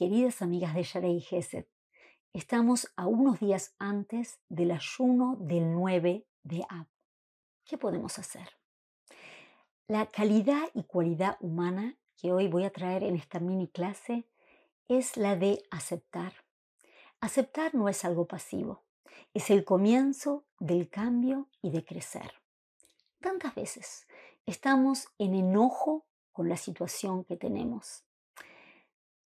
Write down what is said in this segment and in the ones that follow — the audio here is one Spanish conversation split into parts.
queridas amigas de Yarei Gesed. Estamos a unos días antes del ayuno del 9 de Ab. ¿Qué podemos hacer? La calidad y cualidad humana que hoy voy a traer en esta mini clase es la de aceptar. Aceptar no es algo pasivo, es el comienzo del cambio y de crecer. Tantas veces estamos en enojo con la situación que tenemos.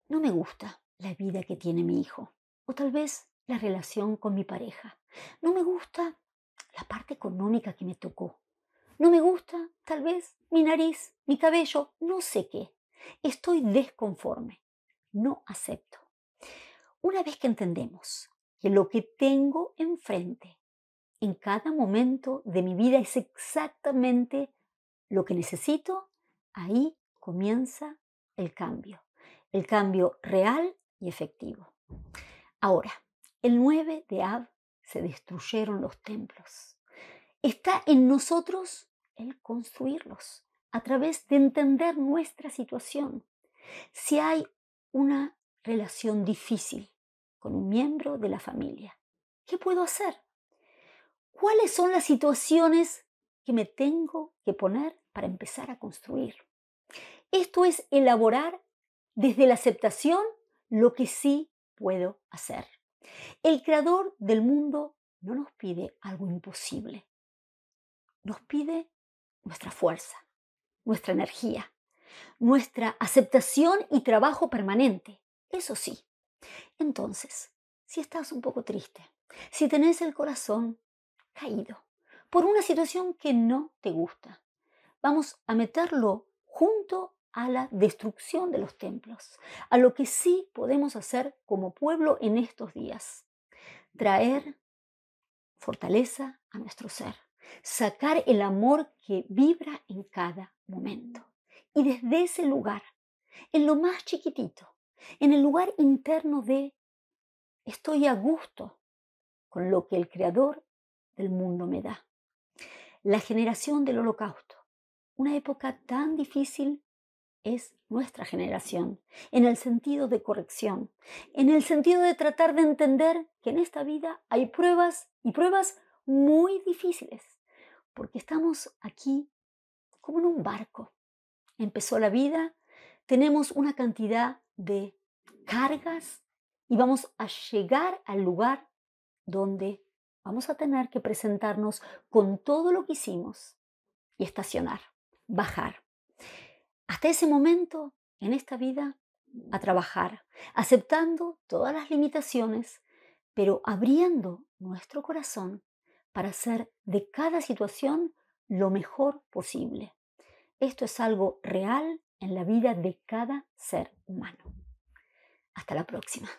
No me gusta la vida que tiene mi hijo, o tal vez la relación con mi pareja. No me gusta la parte económica que me tocó. No me gusta, tal vez, mi nariz, mi cabello, no sé qué. Estoy desconforme. No acepto. Una vez que entendemos que lo que tengo enfrente en cada momento de mi vida es exactamente lo que necesito, ahí comienza el cambio, el cambio real y efectivo. Ahora, el 9 de Ab se destruyeron los templos. Está en nosotros el construirlos a través de entender nuestra situación. Si hay una relación difícil con un miembro de la familia, ¿qué puedo hacer? ¿Cuáles son las situaciones que me tengo que poner para empezar a construir? Esto es elaborar desde la aceptación lo que sí puedo hacer. El creador del mundo no nos pide algo imposible, nos pide nuestra fuerza, nuestra energía, nuestra aceptación y trabajo permanente. Eso sí. Entonces, si estás un poco triste, si tenés el corazón caído por una situación que no te gusta, vamos a meterlo junto a la destrucción de los templos, a lo que sí podemos hacer como pueblo en estos días. Traer fortaleza a nuestro ser, sacar el amor que vibra en cada momento. Y desde ese lugar, en lo más chiquitito, en el lugar interno de estoy a gusto con lo que el Creador del mundo me da. La generación del holocausto, una época tan difícil es nuestra generación, en el sentido de corrección, en el sentido de tratar de entender que en esta vida hay pruebas y pruebas muy difíciles, porque estamos aquí como en un barco. Empezó la vida, tenemos una cantidad de cargas y vamos a llegar al lugar donde vamos a tener que presentarnos con todo lo que hicimos y estacionar, bajar hasta ese momento en esta vida a trabajar, aceptando todas las limitaciones, pero abriendo nuestro corazón para hacer de cada situación lo mejor posible. Esto es algo real en la vida de cada ser humano. Hasta la próxima.